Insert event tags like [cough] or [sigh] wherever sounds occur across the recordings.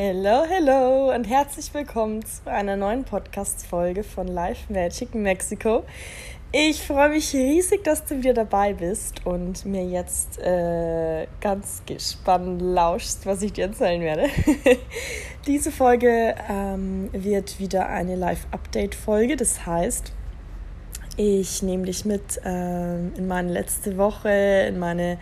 Hello, hello und herzlich willkommen zu einer neuen Podcast-Folge von Live Magic Mexico. Ich freue mich riesig, dass du wieder dabei bist und mir jetzt äh, ganz gespannt lauschst, was ich dir erzählen werde. [laughs] Diese Folge ähm, wird wieder eine Live-Update-Folge. Das heißt, ich nehme dich mit ähm, in meine letzte Woche, in meine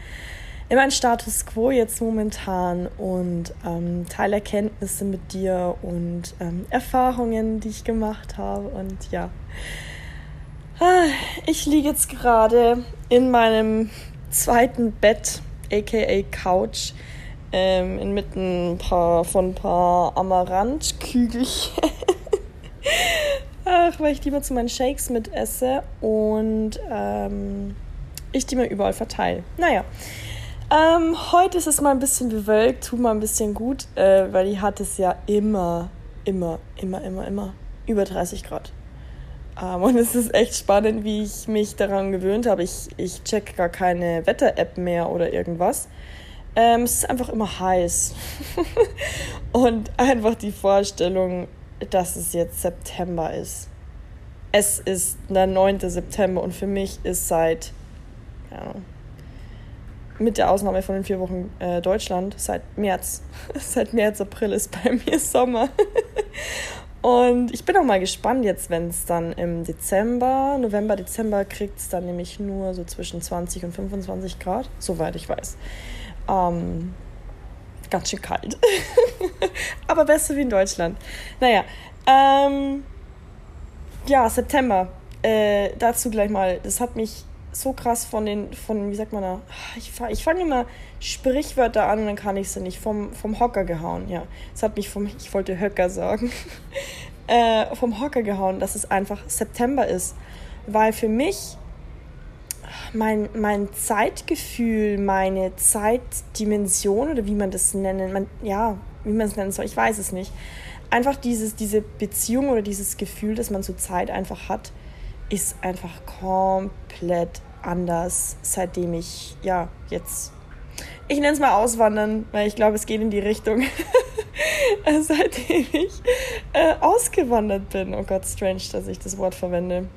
in meinen Status quo jetzt momentan und ähm, teile Erkenntnisse mit dir und ähm, Erfahrungen, die ich gemacht habe. Und ja, ah, ich liege jetzt gerade in meinem zweiten Bett, aka Couch, ähm, inmitten paar, von ein paar Amaranth-Kügelchen. [laughs] Ach, weil ich die mal zu meinen Shakes mit esse und ähm, ich die mir überall verteile. Naja, ähm, heute ist es mal ein bisschen bewölkt, tut mal ein bisschen gut, äh, weil die hat es ja immer, immer, immer, immer, immer über 30 Grad. Ähm, und es ist echt spannend, wie ich mich daran gewöhnt habe. Ich, ich check gar keine Wetter-App mehr oder irgendwas. Ähm, es ist einfach immer heiß. [laughs] und einfach die Vorstellung, dass es jetzt September ist. Es ist der 9. September und für mich ist seit, ja, mit der Ausnahme von den vier Wochen äh, Deutschland, seit März, [laughs] seit März, April ist bei mir Sommer. [laughs] Und ich bin auch mal gespannt jetzt, wenn es dann im Dezember, November, Dezember kriegt es dann nämlich nur so zwischen 20 und 25 Grad, soweit ich weiß. Ähm, ganz schön kalt. [laughs] Aber besser wie in Deutschland. Naja, ähm, ja, September. Äh, dazu gleich mal. Das hat mich so krass von den, von, wie sagt man da, ich, ich fange immer Sprichwörter an und dann kann ich sie nicht, vom, vom Hocker gehauen, ja. Es hat mich vom, ich wollte Höcker sagen, [laughs] äh, vom Hocker gehauen, dass es einfach September ist. Weil für mich mein, mein Zeitgefühl, meine Zeitdimension oder wie man das nennen, man, ja, wie man es nennen soll, ich weiß es nicht. Einfach dieses, diese Beziehung oder dieses Gefühl, das man zur Zeit einfach hat, ist einfach komplett anders, seitdem ich, ja, jetzt, ich nenne es mal auswandern, weil ich glaube, es geht in die Richtung, [laughs] seitdem ich äh, ausgewandert bin. Oh Gott, strange, dass ich das Wort verwende.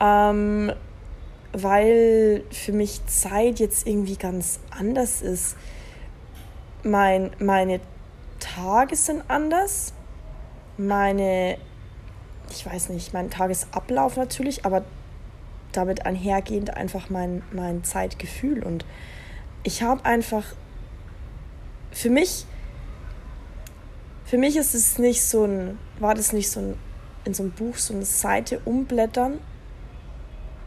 Ähm, weil für mich Zeit jetzt irgendwie ganz anders ist. Mein, meine Tage sind anders. Meine, ich weiß nicht, mein Tagesablauf natürlich, aber damit einhergehend einfach mein, mein Zeitgefühl. Und ich habe einfach, für mich, für mich ist es nicht so ein, war das nicht so ein, in so einem Buch so eine Seite umblättern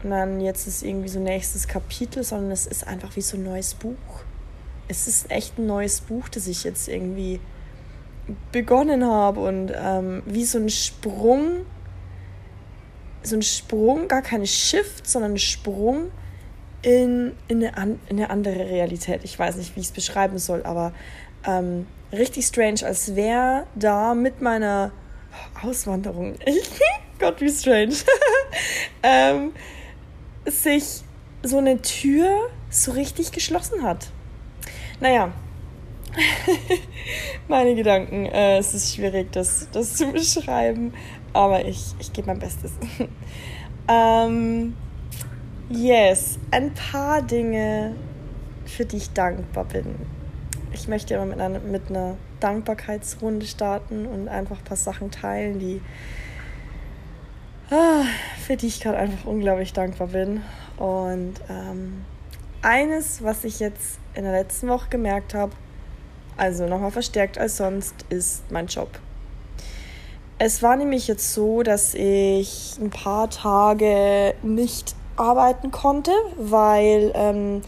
und dann jetzt ist irgendwie so nächstes Kapitel, sondern es ist einfach wie so ein neues Buch. Es ist echt ein neues Buch, das ich jetzt irgendwie begonnen habe und ähm, wie so ein Sprung so ein Sprung, gar keine Shift, sondern ein Sprung in, in, eine, in eine andere Realität. Ich weiß nicht, wie ich es beschreiben soll, aber ähm, richtig strange, als wäre da mit meiner Auswanderung, [laughs] Gott, wie strange, [laughs] ähm, sich so eine Tür so richtig geschlossen hat. Naja, [laughs] meine Gedanken, äh, es ist schwierig, das, das zu beschreiben. Aber ich, ich gebe mein Bestes. [laughs] ähm, yes, ein paar Dinge, für die ich dankbar bin. Ich möchte immer mit einer, mit einer Dankbarkeitsrunde starten und einfach ein paar Sachen teilen, die ah, für die ich gerade einfach unglaublich dankbar bin. Und ähm, eines, was ich jetzt in der letzten Woche gemerkt habe, also nochmal verstärkt als sonst, ist mein Job. Es war nämlich jetzt so, dass ich ein paar Tage nicht arbeiten konnte, weil ähm,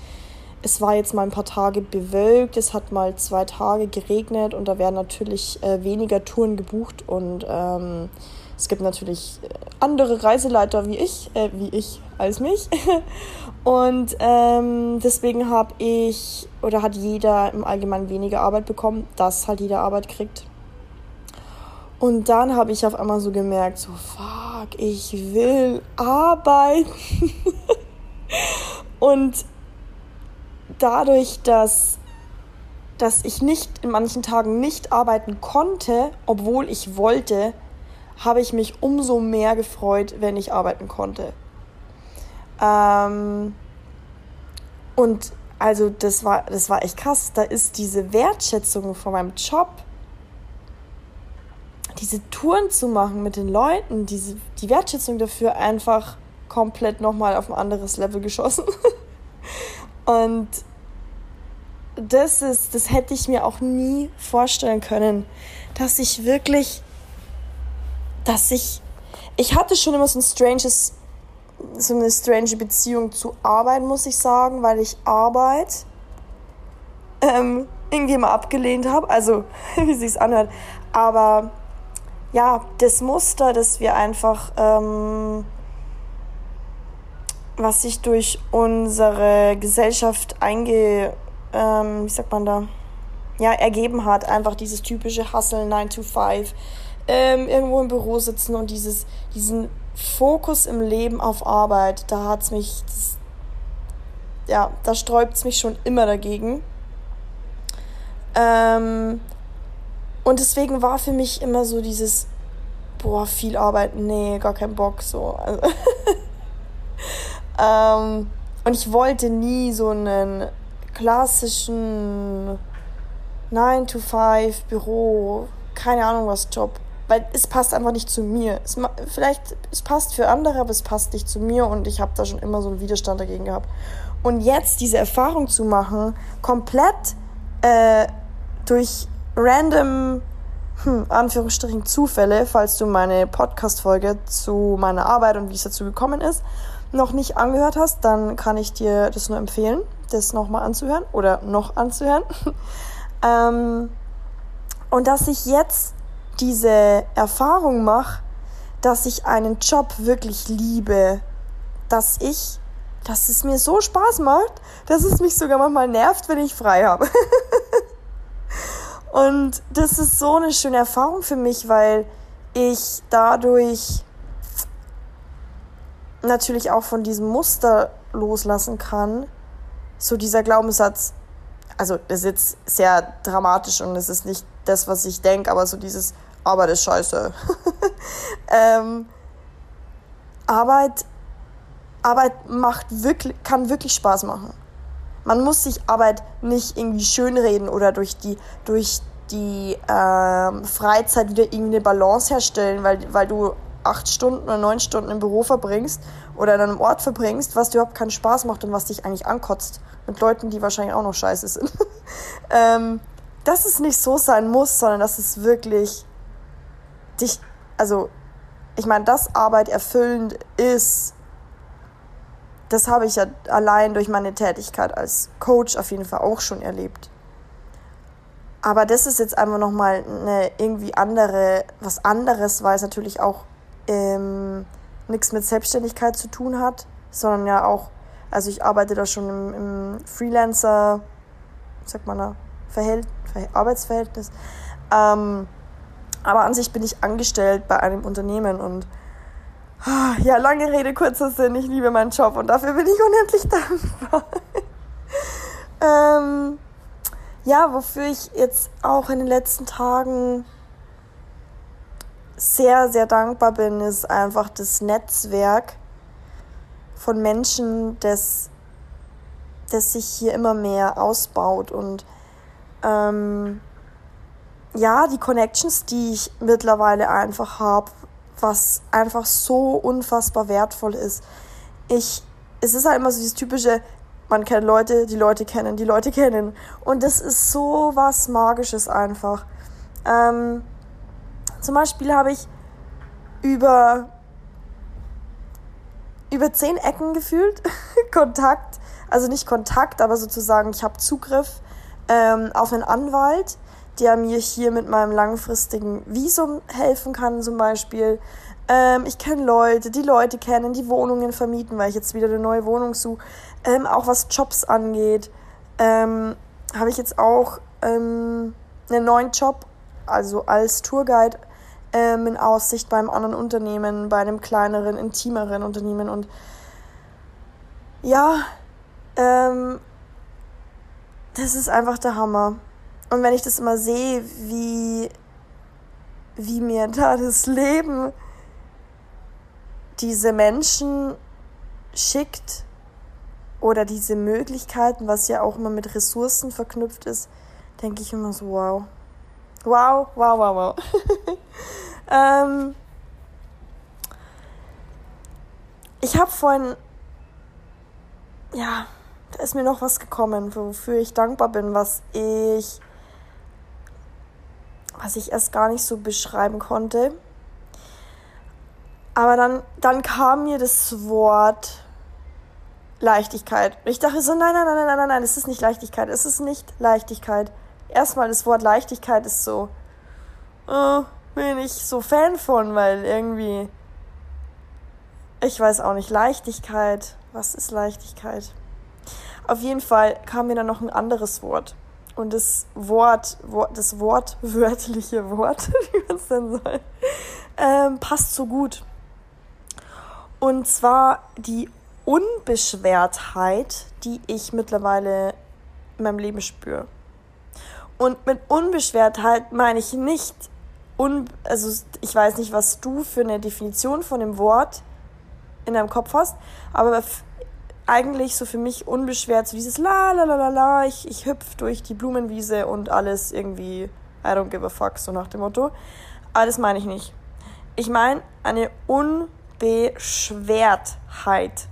es war jetzt mal ein paar Tage bewölkt, es hat mal zwei Tage geregnet und da werden natürlich äh, weniger Touren gebucht und ähm, es gibt natürlich äh, andere Reiseleiter wie ich, äh, wie ich als mich. [laughs] Und ähm, deswegen habe ich oder hat jeder im Allgemeinen weniger Arbeit bekommen, dass halt jeder Arbeit kriegt. Und dann habe ich auf einmal so gemerkt, so, fuck, ich will arbeiten. [laughs] und dadurch, dass dass ich nicht in manchen Tagen nicht arbeiten konnte, obwohl ich wollte, habe ich mich umso mehr gefreut, wenn ich arbeiten konnte. Ähm, und also das war, das war echt krass. Da ist diese Wertschätzung von meinem Job, diese Touren zu machen mit den Leuten, diese, die Wertschätzung dafür einfach komplett nochmal auf ein anderes Level geschossen. [laughs] Und das ist, das hätte ich mir auch nie vorstellen können, dass ich wirklich, dass ich, ich hatte schon immer so ein stranges, so eine strange Beziehung zu Arbeit, muss ich sagen, weil ich Arbeit ähm, irgendwie immer abgelehnt habe, also [laughs] wie sich's anhört, aber ja, das Muster, das wir einfach, ähm, was sich durch unsere Gesellschaft einge ähm, wie sagt man da, ja, ergeben hat. Einfach dieses typische Hustle 9 to 5, ähm, irgendwo im Büro sitzen und dieses, diesen Fokus im Leben auf Arbeit, da hat es mich, das, ja, da sträubt es mich schon immer dagegen. Ähm, und deswegen war für mich immer so dieses, boah, viel arbeiten, nee, gar kein Bock, so. Also [laughs] ähm, und ich wollte nie so einen klassischen 9-to-5 Büro, keine Ahnung was Job. Weil es passt einfach nicht zu mir. Es, vielleicht, es passt für andere, aber es passt nicht zu mir und ich habe da schon immer so einen Widerstand dagegen gehabt. Und jetzt diese Erfahrung zu machen, komplett äh, durch random, hm, Anführungsstrichen, Zufälle, falls du meine Podcast-Folge zu meiner Arbeit und wie es dazu gekommen ist, noch nicht angehört hast, dann kann ich dir das nur empfehlen das nochmal anzuhören oder noch anzuhören. [laughs] ähm, und dass ich jetzt diese Erfahrung mache, dass ich einen Job wirklich liebe, dass ich, dass es mir so Spaß macht, dass es mich sogar manchmal nervt, wenn ich frei habe. [laughs] und das ist so eine schöne Erfahrung für mich, weil ich dadurch natürlich auch von diesem Muster loslassen kann, so dieser Glaubenssatz, also das ist jetzt sehr dramatisch und es ist nicht das, was ich denke, aber so dieses Arbeit ist scheiße. [laughs] ähm, Arbeit, Arbeit macht wirklich, kann wirklich Spaß machen. Man muss sich Arbeit nicht irgendwie schönreden oder durch die, durch die ähm, Freizeit wieder irgendwie eine Balance herstellen, weil, weil du acht Stunden oder neun Stunden im Büro verbringst oder an einem Ort verbringst, was dir überhaupt keinen Spaß macht und was dich eigentlich ankotzt. Mit Leuten, die wahrscheinlich auch noch scheiße sind. [laughs] ähm, dass es nicht so sein muss, sondern dass es wirklich dich, also ich meine, dass Arbeit erfüllend ist, das habe ich ja allein durch meine Tätigkeit als Coach auf jeden Fall auch schon erlebt. Aber das ist jetzt einfach nochmal eine irgendwie andere, was anderes, weil es natürlich auch ähm, nichts mit Selbstständigkeit zu tun hat, sondern ja auch, also ich arbeite da schon im, im Freelancer, sagt man da, Verhält, Arbeitsverhältnis. Ähm, aber an sich bin ich angestellt bei einem Unternehmen und ja, lange Rede, kurzer Sinn, ich liebe meinen Job und dafür bin ich unendlich [laughs] dankbar. ähm, ja, wofür ich jetzt auch in den letzten Tagen sehr, sehr dankbar bin, ist einfach das Netzwerk von Menschen, das, das sich hier immer mehr ausbaut und ähm, ja, die Connections, die ich mittlerweile einfach habe, was einfach so unfassbar wertvoll ist. Ich, es ist halt immer so dieses typische, man kennt Leute, die Leute kennen, die Leute kennen. Und das ist so was Magisches einfach. Ähm, zum Beispiel habe ich über, über zehn Ecken gefühlt [laughs] Kontakt, also nicht Kontakt, aber sozusagen ich habe Zugriff ähm, auf einen Anwalt, der mir hier mit meinem langfristigen Visum helfen kann zum Beispiel. Ähm, ich kenne Leute, die Leute kennen, die Wohnungen vermieten, weil ich jetzt wieder eine neue Wohnung suche. Ähm, auch was Jobs angeht, ähm, habe ich jetzt auch ähm, einen neuen Job, also als Tourguide ähm, in Aussicht beim anderen Unternehmen, bei einem kleineren, intimeren Unternehmen. Und ja, ähm, das ist einfach der Hammer. Und wenn ich das immer sehe, wie, wie mir da das Leben diese Menschen schickt oder diese Möglichkeiten, was ja auch immer mit Ressourcen verknüpft ist, denke ich immer so, wow. Wow, wow, wow, wow. [laughs] ähm, ich habe vorhin, ja, da ist mir noch was gekommen, wofür ich dankbar bin, was ich, was ich erst gar nicht so beschreiben konnte. Aber dann, dann kam mir das Wort Leichtigkeit. Ich dachte so, nein, nein, nein, nein, nein, nein, es ist nicht Leichtigkeit, es ist nicht Leichtigkeit. Erstmal das Wort Leichtigkeit ist so, äh, bin ich so Fan von, weil irgendwie, ich weiß auch nicht, Leichtigkeit, was ist Leichtigkeit? Auf jeden Fall kam mir dann noch ein anderes Wort. Und das Wort, das wortwörtliche Wort, [laughs] wie man es denn soll, ähm, passt so gut. Und zwar die Unbeschwertheit, die ich mittlerweile in meinem Leben spüre. Und mit Unbeschwertheit meine ich nicht, un also ich weiß nicht, was du für eine Definition von dem Wort in deinem Kopf hast, aber eigentlich so für mich unbeschwert, so dieses la la la la la, ich, ich hüpf durch die Blumenwiese und alles irgendwie, I don't give a fuck, so nach dem Motto. Aber das meine ich nicht. Ich meine eine Unbeschwertheit.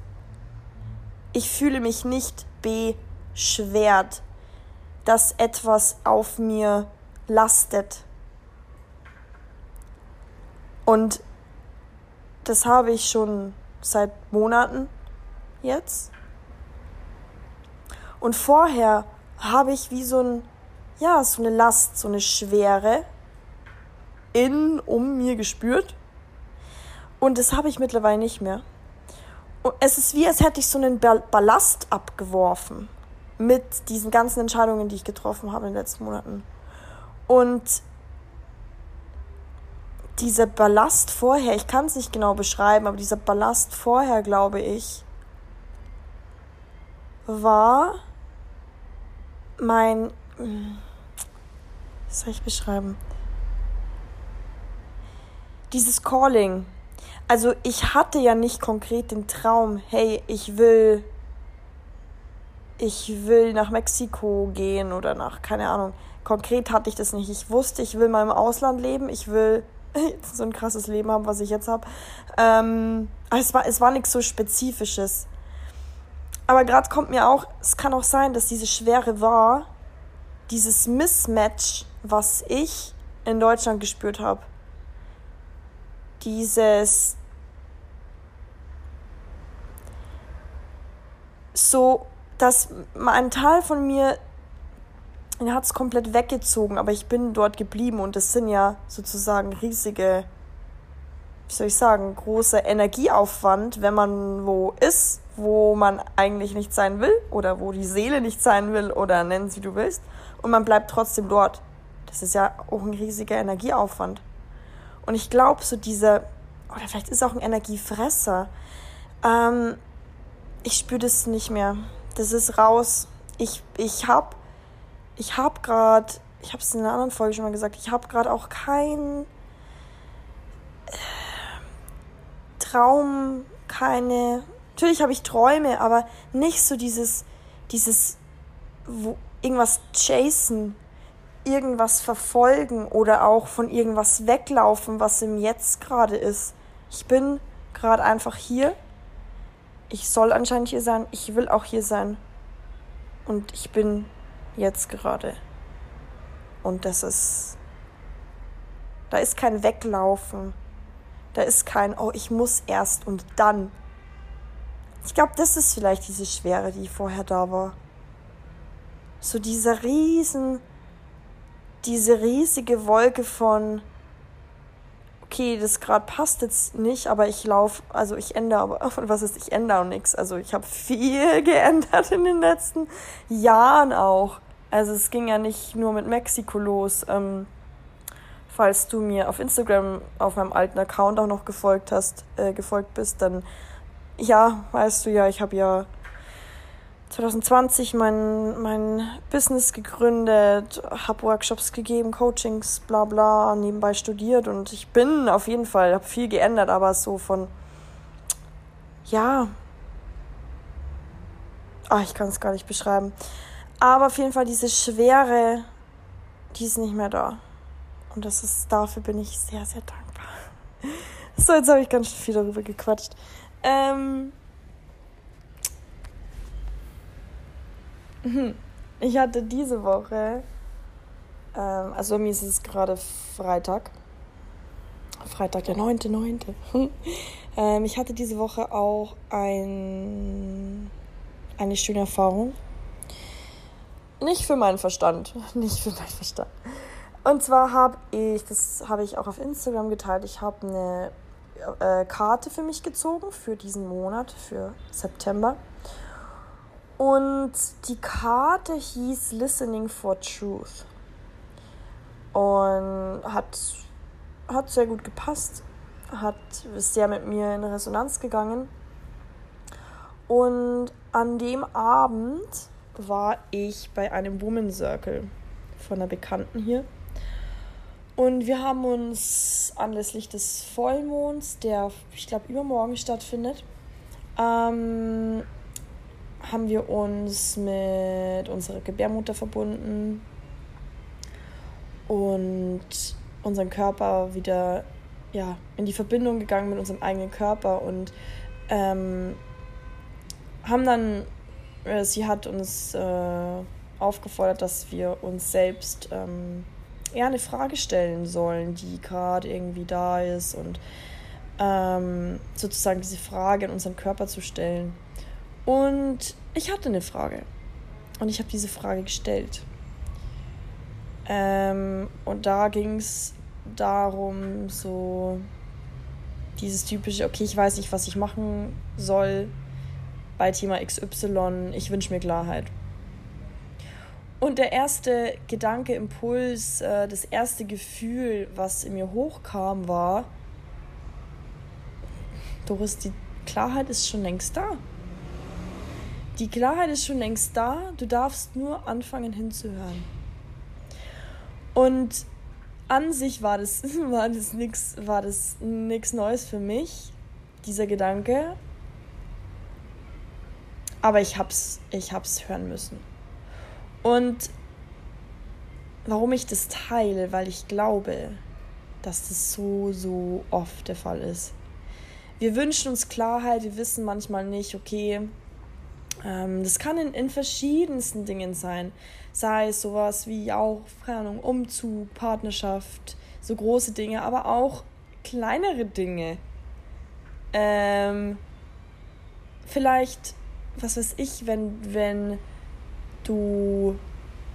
Ich fühle mich nicht beschwert, dass etwas auf mir lastet. Und das habe ich schon seit Monaten jetzt. Und vorher habe ich wie so ein, ja, so eine Last, so eine Schwere in, um mir gespürt. Und das habe ich mittlerweile nicht mehr. Und es ist wie, als hätte ich so einen Ballast abgeworfen mit diesen ganzen Entscheidungen, die ich getroffen habe in den letzten Monaten. Und dieser Ballast vorher, ich kann es nicht genau beschreiben, aber dieser Ballast vorher, glaube ich, war mein. Was soll ich beschreiben? Dieses Calling. Also ich hatte ja nicht konkret den Traum, hey, ich will ich will nach Mexiko gehen oder nach, keine Ahnung. Konkret hatte ich das nicht. Ich wusste, ich will mal im Ausland leben, ich will [laughs] so ein krasses Leben haben, was ich jetzt habe. Ähm, es war, es war nichts so Spezifisches. Aber gerade kommt mir auch, es kann auch sein, dass diese Schwere war, dieses Mismatch, was ich in Deutschland gespürt habe. Dieses so, dass ein Teil von mir hat es komplett weggezogen, aber ich bin dort geblieben und es sind ja sozusagen riesige, wie soll ich sagen, große Energieaufwand, wenn man wo ist, wo man eigentlich nicht sein will oder wo die Seele nicht sein will oder nennen es wie du willst und man bleibt trotzdem dort. Das ist ja auch ein riesiger Energieaufwand. Und ich glaube, so diese, oder vielleicht ist auch ein Energiefresser. Ähm, ich spüre das nicht mehr. Das ist raus. Ich, ich habe ich habe gerade, ich habe es in einer anderen Folge schon mal gesagt, ich habe gerade auch kein äh, Traum, keine. Natürlich habe ich Träume, aber nicht so dieses, dieses, wo, irgendwas chasen, irgendwas verfolgen oder auch von irgendwas weglaufen, was im Jetzt gerade ist. Ich bin gerade einfach hier. Ich soll anscheinend hier sein. Ich will auch hier sein. Und ich bin jetzt gerade. Und das ist, da ist kein Weglaufen, da ist kein, oh, ich muss erst und dann. Ich glaube, das ist vielleicht diese Schwere, die vorher da war. So dieser riesen, diese riesige Wolke von, okay, das gerade passt jetzt nicht, aber ich laufe, also ich ändere, aber [laughs] was ist, ich ändere auch nichts. Also ich habe viel [laughs] geändert in den letzten Jahren auch. Also es ging ja nicht nur mit Mexiko los. Ähm, falls du mir auf Instagram auf meinem alten Account auch noch gefolgt hast, äh, gefolgt bist, dann ja, weißt du ja, ich habe ja 2020 mein, mein Business gegründet, habe Workshops gegeben, Coachings, bla bla, nebenbei studiert und ich bin auf jeden Fall, habe viel geändert, aber so von, ja, ach, ich kann es gar nicht beschreiben. Aber auf jeden Fall diese Schwere, die ist nicht mehr da. Und das ist, dafür bin ich sehr, sehr dankbar. [laughs] So, jetzt habe ich ganz viel darüber gequatscht. Ähm. [laughs] Ich hatte diese Woche, ähm, also bei mir ist es gerade Freitag, Freitag, der 9.9. [laughs] ähm, ich hatte diese Woche auch ein, eine schöne Erfahrung. Nicht für meinen Verstand, [laughs] nicht für meinen Verstand. Und zwar habe ich, das habe ich auch auf Instagram geteilt, ich habe eine äh, Karte für mich gezogen für diesen Monat, für September. Und die Karte hieß Listening for Truth. Und hat, hat sehr gut gepasst. Hat, ist sehr mit mir in Resonanz gegangen. Und an dem Abend war ich bei einem Woman Circle von einer Bekannten hier. Und wir haben uns anlässlich des Vollmonds, der ich glaube übermorgen stattfindet, ähm, haben wir uns mit unserer Gebärmutter verbunden und unseren Körper wieder ja, in die Verbindung gegangen mit unserem eigenen Körper und ähm, haben dann, äh, sie hat uns äh, aufgefordert, dass wir uns selbst ähm, eher eine Frage stellen sollen, die gerade irgendwie da ist und ähm, sozusagen diese Frage in unseren Körper zu stellen. Und ich hatte eine Frage. Und ich habe diese Frage gestellt. Ähm, und da ging es darum, so dieses typische, okay, ich weiß nicht, was ich machen soll bei Thema XY, ich wünsche mir Klarheit. Und der erste Gedanke, Impuls, äh, das erste Gefühl, was in mir hochkam, war, Doris, die Klarheit ist schon längst da. Die Klarheit ist schon längst da, du darfst nur anfangen hinzuhören. Und an sich war das, [laughs] war das nichts war das nix Neues für mich, dieser Gedanke. Aber ich hab's, ich hab's hören müssen. Und warum ich das teile, weil ich glaube, dass das so, so oft der Fall ist. Wir wünschen uns Klarheit, wir wissen manchmal nicht, okay, ähm, das kann in, in verschiedensten Dingen sein. Sei es sowas wie auch, keine Ahnung, Umzug, Partnerschaft, so große Dinge, aber auch kleinere Dinge. Ähm, vielleicht, was weiß ich, wenn, wenn du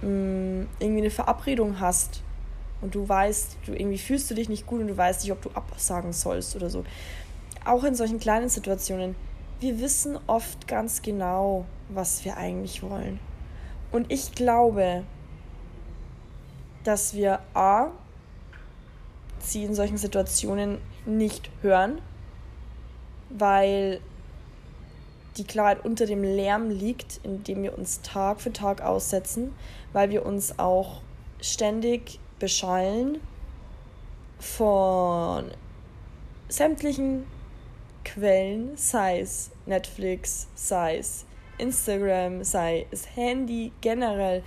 mh, mm, irgendwie eine Verabredung hast und du weißt, du irgendwie fühlst du dich nicht gut und du weißt nicht, ob du absagen sollst oder so. Auch in solchen kleinen Situationen wir wissen oft ganz genau, was wir eigentlich wollen. Und ich glaube, dass wir A, sie in solchen Situationen nicht hören, weil die Klarheit unter dem Lärm liegt, in dem wir uns Tag für Tag aussetzen, weil wir uns auch ständig beschallen von sämtlichen Quellen, sei es Netflix, sei es Instagram, sei es Handy generell,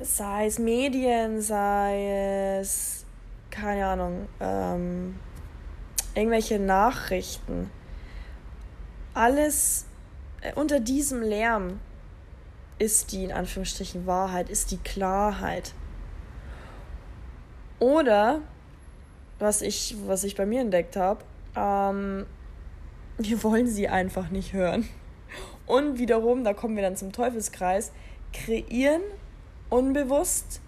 sei es Medien, sei es, keine Ahnung, ähm, irgendwelche Nachrichten. Alles äh, unter diesem Lärm ist die in Anführungsstrichen Wahrheit, ist die Klarheit. Oder was ich, was ich bei mir entdeckt habe, ähm, [laughs] wir wollen sie einfach nicht hören. Und wiederum, da kommen wir dann zum Teufelskreis, kreieren unbewusst,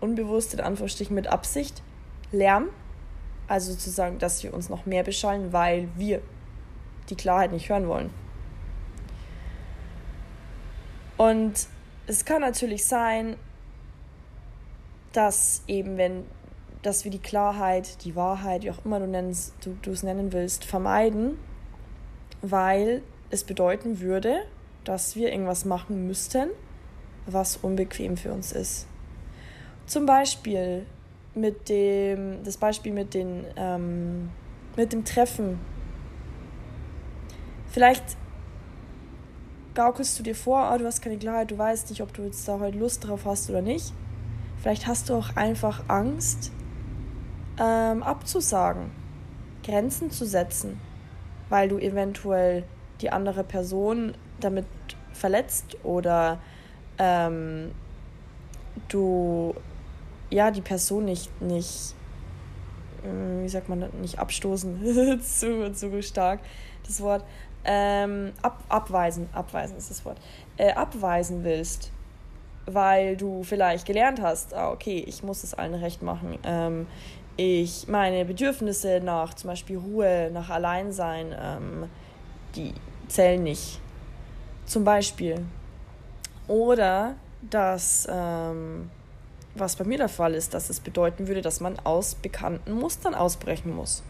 unbewusst in Anführungsstrichen mit Absicht, Lärm. Also sozusagen, dass wir uns noch mehr beschallen, weil wir die Klarheit nicht hören wollen. Und es kann natürlich sein, dass eben, wenn dass wir die Klarheit, die Wahrheit, wie auch immer du, nennst, du, du es nennen willst, vermeiden, weil es bedeuten würde, dass wir irgendwas machen müssten, was unbequem für uns ist. Zum Beispiel mit dem, das Beispiel mit, den, ähm, mit dem Treffen. Vielleicht gaukelst du dir vor, oh, du hast keine Klarheit, du weißt nicht, ob du jetzt da heute Lust drauf hast oder nicht. Vielleicht hast du auch einfach Angst, ähm, abzusagen, Grenzen zu setzen, weil du eventuell die andere Person damit verletzt oder ähm, du ja die Person nicht, nicht äh, wie sagt man nicht abstoßen, [laughs] zu, zu stark das Wort, ähm, ab, abweisen, abweisen ist das Wort, äh, abweisen willst, weil du vielleicht gelernt hast, ah, okay, ich muss es allen recht machen, ähm, ich meine Bedürfnisse nach zum Beispiel Ruhe, nach Alleinsein, ähm, die zählen nicht. Zum Beispiel. Oder dass, ähm, was bei mir der Fall ist, dass es bedeuten würde, dass man aus bekannten Mustern ausbrechen muss.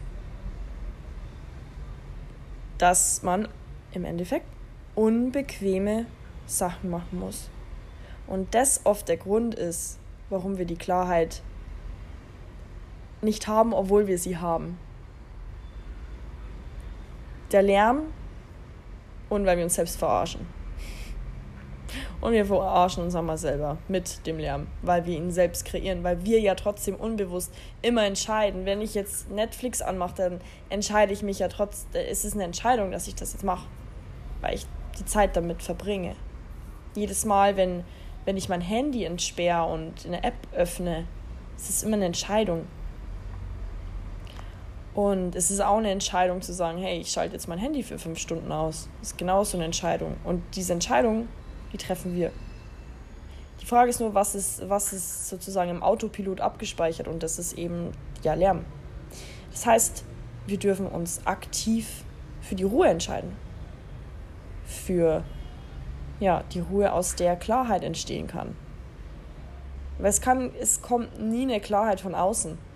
Dass man im Endeffekt unbequeme Sachen machen muss. Und das oft der Grund ist, warum wir die Klarheit nicht haben, obwohl wir sie haben. Der Lärm und weil wir uns selbst verarschen. Und wir verarschen uns einmal selber mit dem Lärm, weil wir ihn selbst kreieren, weil wir ja trotzdem unbewusst immer entscheiden. Wenn ich jetzt Netflix anmache, dann entscheide ich mich ja trotzdem, es ist eine Entscheidung, dass ich das jetzt mache, weil ich die Zeit damit verbringe. Jedes Mal, wenn, wenn ich mein Handy entsperre und eine App öffne, ist es immer eine Entscheidung. Und es ist auch eine Entscheidung zu sagen, hey, ich schalte jetzt mein Handy für fünf Stunden aus. Das ist genauso eine Entscheidung. Und diese Entscheidung, die treffen wir. Die Frage ist nur, was ist, was ist sozusagen im Autopilot abgespeichert und das ist eben ja Lärm. Das heißt, wir dürfen uns aktiv für die Ruhe entscheiden. Für ja, die Ruhe, aus der Klarheit entstehen kann. Weil es kann, es kommt nie eine Klarheit von außen. [laughs]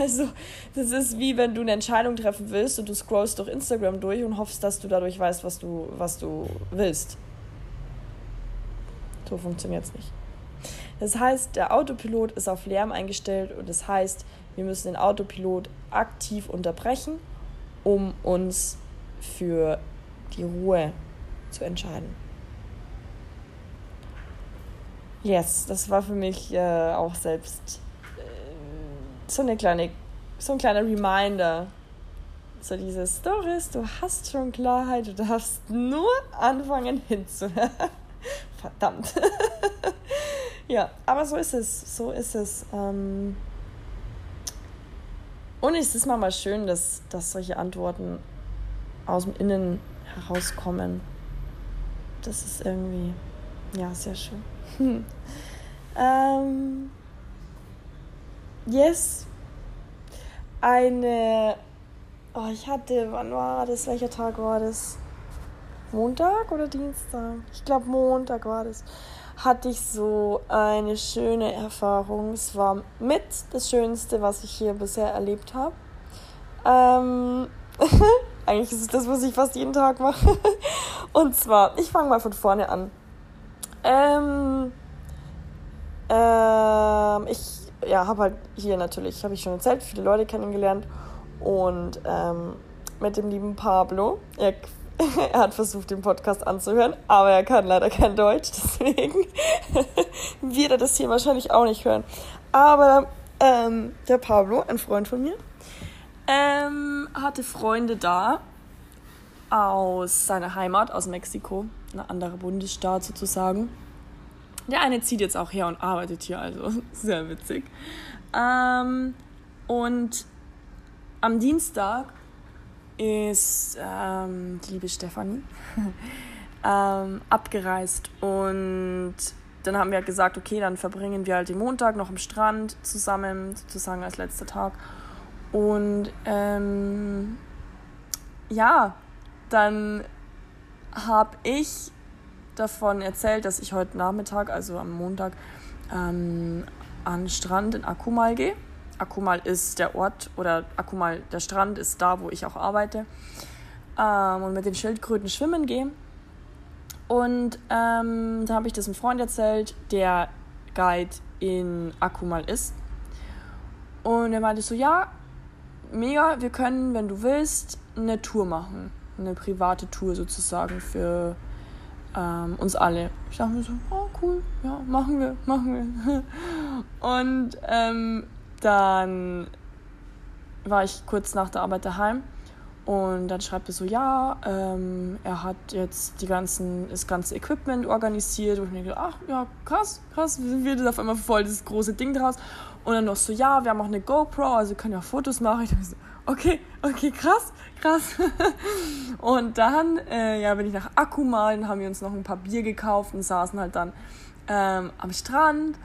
Also, das ist wie wenn du eine Entscheidung treffen willst und du scrollst durch Instagram durch und hoffst, dass du dadurch weißt, was du, was du willst. So funktioniert es nicht. Das heißt, der Autopilot ist auf Lärm eingestellt und das heißt, wir müssen den Autopilot aktiv unterbrechen, um uns für die Ruhe zu entscheiden. Yes, das war für mich äh, auch selbst so eine kleine, so ein kleiner Reminder. So dieses Doris, du hast schon Klarheit, du darfst nur anfangen hinzuhören. Verdammt. [laughs] ja, aber so ist es. So ist es. Ähm und es ist manchmal schön, dass, dass solche Antworten aus dem Innen herauskommen. Das ist irgendwie, ja, sehr schön. [laughs] ähm Yes. Eine. Oh, ich hatte. Wann war das? Welcher Tag war das? Montag oder Dienstag? Ich glaube, Montag war das. Hatte ich so eine schöne Erfahrung. Es war mit das Schönste, was ich hier bisher erlebt habe. Ähm. [laughs] Eigentlich ist es das, was ich fast jeden Tag mache. [laughs] Und zwar, ich fange mal von vorne an. Ähm, ähm, ich ja, habe halt hier natürlich, habe ich schon erzählt, viele Leute kennengelernt und ähm, mit dem lieben Pablo. Er, [laughs] er hat versucht, den Podcast anzuhören, aber er kann leider kein Deutsch, [laughs] deswegen wird er das hier wahrscheinlich auch nicht hören. Aber ähm, der Pablo, ein Freund von mir, ähm, hatte Freunde da aus seiner Heimat, aus Mexiko, ein anderer Bundesstaat sozusagen. Der eine zieht jetzt auch her und arbeitet hier, also [laughs] sehr witzig. Ähm, und am Dienstag ist ähm, die liebe Stefanie [laughs] ähm, abgereist und dann haben wir halt gesagt, okay, dann verbringen wir halt den Montag noch am Strand zusammen, sozusagen als letzter Tag. Und ähm, ja, dann habe ich davon erzählt, dass ich heute Nachmittag, also am Montag, ähm, an Strand in Akumal gehe. Akumal ist der Ort oder Akumal, der Strand ist da, wo ich auch arbeite. Ähm, und mit den Schildkröten schwimmen gehe. Und ähm, da habe ich das einem Freund erzählt, der Guide in Akumal ist. Und er meinte so, ja, mega, wir können, wenn du willst, eine Tour machen. Eine private Tour sozusagen für ähm, uns alle. Ich dachte mir so, oh cool, ja, machen wir, machen wir. [laughs] Und ähm, dann war ich kurz nach der Arbeit daheim und dann schreibt er so, ja, ähm, er hat jetzt die ganzen, das ganze Equipment organisiert. Und ich mir gedacht, ach ja, krass, krass, wir sind auf einmal voll das große Ding draus. Und dann noch so, ja, wir haben auch eine GoPro, also können ja Fotos machen. Ich dachte so, okay, okay, krass, krass. [laughs] und dann, äh, ja, bin ich nach Akkumal, dann haben wir uns noch ein paar Bier gekauft und saßen halt dann ähm, am Strand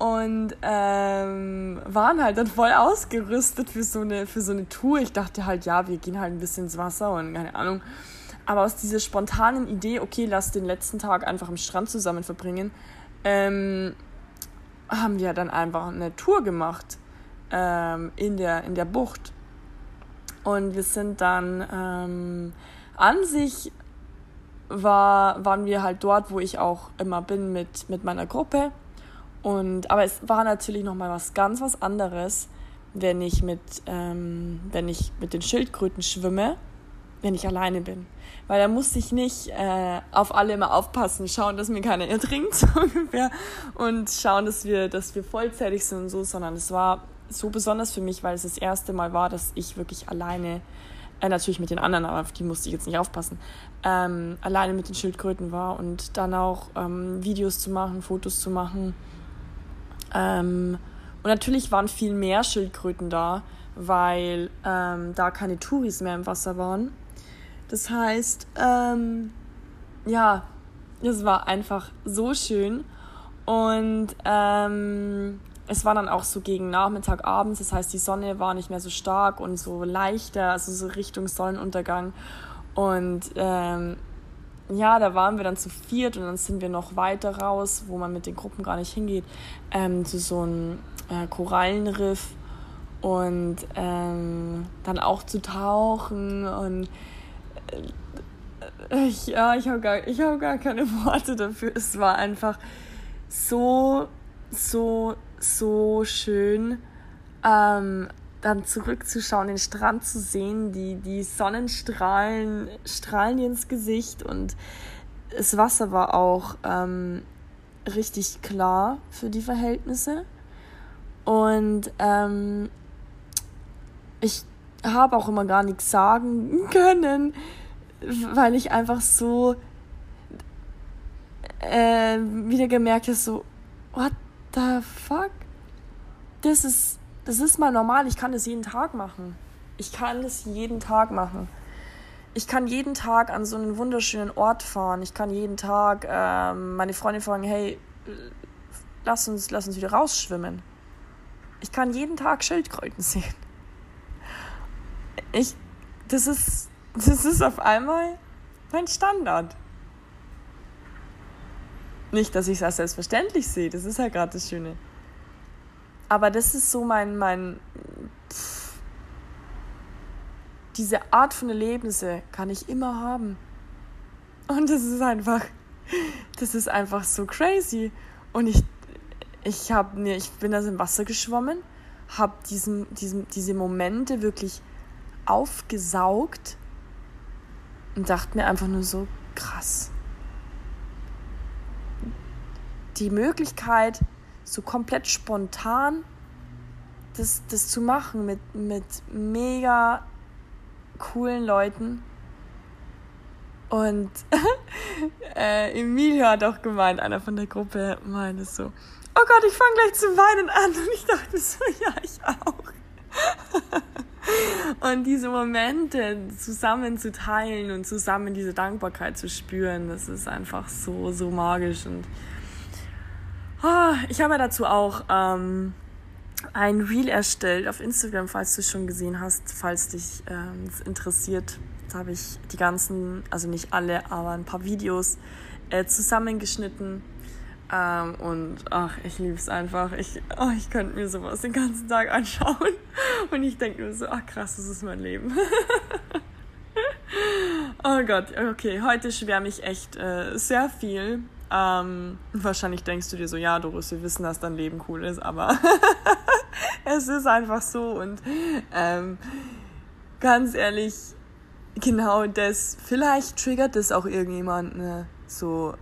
und ähm, waren halt dann voll ausgerüstet für so, eine, für so eine Tour. Ich dachte halt, ja, wir gehen halt ein bisschen ins Wasser und keine Ahnung. Aber aus dieser spontanen Idee, okay, lass den letzten Tag einfach am Strand zusammen verbringen, ähm, haben wir dann einfach eine Tour gemacht ähm, in, der, in der Bucht. Und wir sind dann ähm, an sich war, waren wir halt dort, wo ich auch immer bin mit, mit meiner Gruppe. Und, aber es war natürlich nochmal was ganz was anderes, wenn ich mit, ähm, wenn ich mit den Schildkröten schwimme, wenn ich alleine bin. Weil da musste ich nicht äh, auf alle immer aufpassen, schauen, dass mir keiner ertrinkt, [laughs] so ungefähr, und schauen, dass wir, dass wir vollzählig sind und so, sondern es war so besonders für mich, weil es das erste Mal war, dass ich wirklich alleine, äh, natürlich mit den anderen, aber auf die musste ich jetzt nicht aufpassen, ähm, alleine mit den Schildkröten war und dann auch ähm, Videos zu machen, Fotos zu machen ähm, und natürlich waren viel mehr Schildkröten da, weil ähm, da keine Touris mehr im Wasser waren. Das heißt, ähm, ja, es war einfach so schön. Und ähm, es war dann auch so gegen Nachmittag, abends, das heißt, die Sonne war nicht mehr so stark und so leichter, also so Richtung Sonnenuntergang. Und ähm, ja, da waren wir dann zu viert und dann sind wir noch weiter raus, wo man mit den Gruppen gar nicht hingeht, ähm, zu so einem äh, Korallenriff und ähm, dann auch zu tauchen und äh, ich, ja, ich habe gar, hab gar keine Worte dafür. Es war einfach so, so, so schön. Ähm, dann zurückzuschauen, den Strand zu sehen, die, die Sonnenstrahlen strahlen dir ins Gesicht und das Wasser war auch ähm, richtig klar für die Verhältnisse. Und ähm, ich habe auch immer gar nichts sagen können, weil ich einfach so äh, wieder gemerkt habe, so, what the fuck? Das ist das ist mal normal, ich kann das jeden Tag machen. Ich kann das jeden Tag machen. Ich kann jeden Tag an so einen wunderschönen Ort fahren. Ich kann jeden Tag ähm, meine Freundin fragen, hey, lass uns, lass uns wieder rausschwimmen. Ich kann jeden Tag Schildkröten [laughs] sehen. Ich, das ist, das ist auf einmal mein Standard. Nicht, dass ich es als selbstverständlich sehe, das ist ja gerade das Schöne. Aber das ist so mein, mein pff, diese Art von Erlebnisse kann ich immer haben. Und das ist einfach, das ist einfach so crazy. Und ich, ich habe mir, ich bin da im Wasser geschwommen, habe diesen, diesen, diese Momente wirklich aufgesaugt und dachte mir einfach nur so krass. Die Möglichkeit, so komplett spontan das, das zu machen mit, mit mega coolen Leuten. Und [laughs] äh, Emilio hat auch gemeint, einer von der Gruppe meinte so, oh Gott, ich fange gleich zu weinen an. Und ich dachte so, [laughs] ja, ich auch. [laughs] und diese Momente zusammen zu teilen und zusammen diese Dankbarkeit zu spüren, das ist einfach so, so magisch. Und Oh, ich habe dazu auch ähm, ein Reel erstellt auf Instagram, falls du es schon gesehen hast, falls dich ähm, interessiert. Da habe ich die ganzen, also nicht alle, aber ein paar Videos äh, zusammengeschnitten. Ähm, und ach, ich liebe es einfach. Ich, oh, ich könnte mir sowas den ganzen Tag anschauen. [laughs] Und ich denke mir so, ach krass, das ist mein Leben. [laughs] oh, Gott, okay, heute schwärme ich echt äh, sehr viel. Ähm, wahrscheinlich denkst du dir so, ja, Doris, wir wissen, dass dein Leben cool ist, aber [laughs] es ist einfach so und ähm, ganz ehrlich, genau das, vielleicht triggert das auch irgendjemand, ne? so,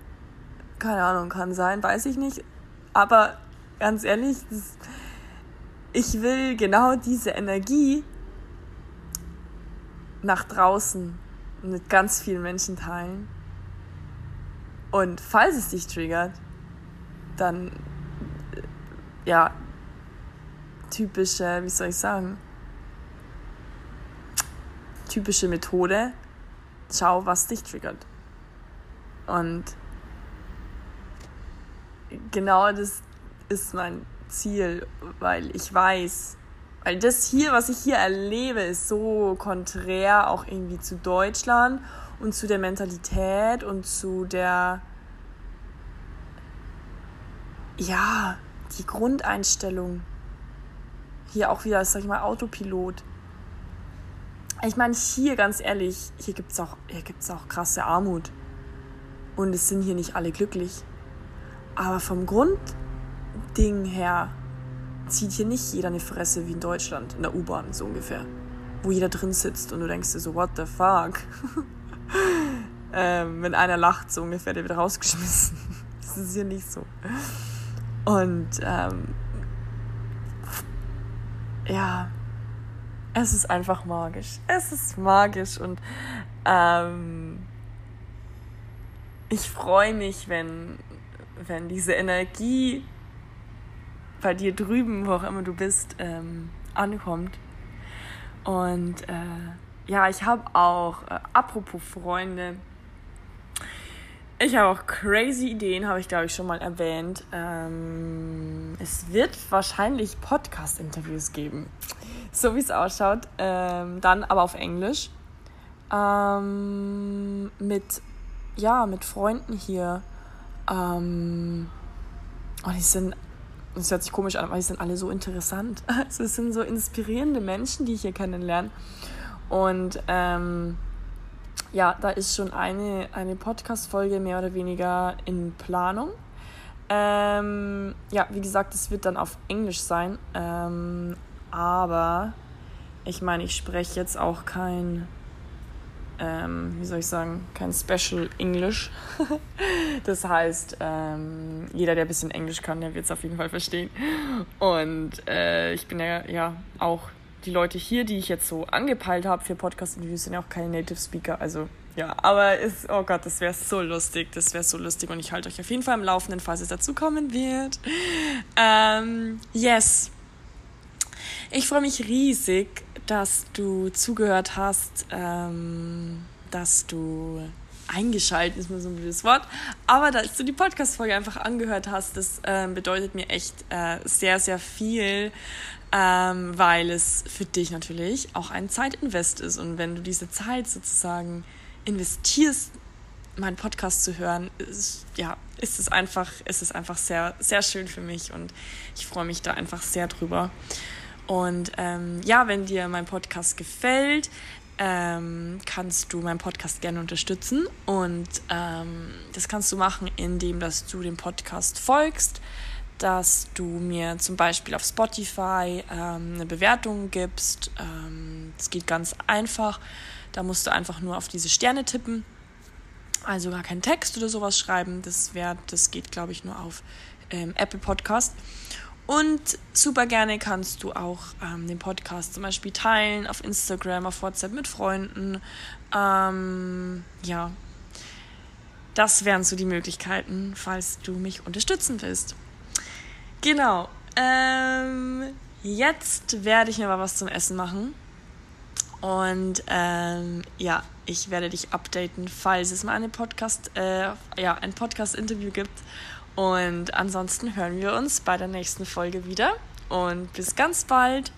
keine Ahnung, kann sein, weiß ich nicht, aber ganz ehrlich, das, ich will genau diese Energie nach draußen mit ganz vielen Menschen teilen. Und falls es dich triggert, dann ja, typische, wie soll ich sagen, typische Methode, schau, was dich triggert. Und genau das ist mein Ziel, weil ich weiß, weil das hier, was ich hier erlebe, ist so konträr auch irgendwie zu Deutschland und zu der Mentalität und zu der, ja, die Grundeinstellung. Hier auch wieder, sag ich mal, Autopilot. Ich meine, hier ganz ehrlich, hier gibt es auch, auch krasse Armut. Und es sind hier nicht alle glücklich. Aber vom Grundding her zieht hier nicht jeder eine Fresse wie in Deutschland, in der U-Bahn so ungefähr. Wo jeder drin sitzt und du denkst dir so, what the fuck? [laughs] ähm, wenn einer lacht, so ungefähr, der wird rausgeschmissen. [laughs] das ist hier nicht so. Und ähm, ja, es ist einfach magisch. Es ist magisch und ähm, ich freue mich, wenn, wenn diese Energie bei dir drüben, wo auch immer du bist, ähm, ankommt. Und äh, ja, ich habe auch, äh, apropos Freunde, ich habe auch crazy Ideen, habe ich glaube ich schon mal erwähnt. Ähm, es wird wahrscheinlich Podcast-Interviews geben, so wie es ausschaut. Ähm, dann aber auf Englisch. Ähm, mit, ja, mit Freunden hier. Ähm, und die sind das hört sich komisch an, aber die sind alle so interessant. [laughs] Also es sind so inspirierende Menschen, die ich hier kennenlerne. Und ähm, ja, da ist schon eine, eine Podcast-Folge mehr oder weniger in Planung. Ähm, ja, wie gesagt, es wird dann auf Englisch sein. Ähm, aber ich meine, ich spreche jetzt auch kein ähm, wie soll ich sagen, kein Special English. [laughs] das heißt, ähm, jeder, der ein bisschen Englisch kann, der wird es auf jeden Fall verstehen. Und äh, ich bin ja, ja auch die Leute hier, die ich jetzt so angepeilt habe für Podcast-Interviews, sind ja auch keine Native Speaker. Also ja, aber ist, oh Gott, das wäre so lustig, das wäre so lustig und ich halte euch auf jeden Fall im Laufenden, falls es dazu kommen wird. Ähm, yes. Ich freue mich riesig, dass du zugehört hast, ähm, dass du eingeschaltet ist mir so ein blödes Wort, aber dass du die Podcast-Folge einfach angehört hast, das äh, bedeutet mir echt äh, sehr, sehr viel, ähm, weil es für dich natürlich auch ein Zeitinvest ist. Und wenn du diese Zeit sozusagen investierst, meinen Podcast zu hören, ist, ja, ist es einfach, ist es einfach sehr, sehr schön für mich. Und ich freue mich da einfach sehr drüber. Und ähm, ja, wenn dir mein Podcast gefällt, ähm, kannst du meinen Podcast gerne unterstützen. Und ähm, das kannst du machen, indem dass du dem Podcast folgst, dass du mir zum Beispiel auf Spotify ähm, eine Bewertung gibst. Ähm, das geht ganz einfach. Da musst du einfach nur auf diese Sterne tippen. Also gar keinen Text oder sowas schreiben. Das, wär, das geht, glaube ich, nur auf ähm, Apple Podcast. Und super gerne kannst du auch ähm, den Podcast zum Beispiel teilen auf Instagram, auf WhatsApp mit Freunden. Ähm, ja, das wären so die Möglichkeiten, falls du mich unterstützen willst. Genau. Ähm, jetzt werde ich mir mal was zum Essen machen. Und ähm, ja, ich werde dich updaten, falls es mal eine Podcast, äh, ja, ein Podcast-Interview gibt und ansonsten hören wir uns bei der nächsten Folge wieder. Und bis ganz bald.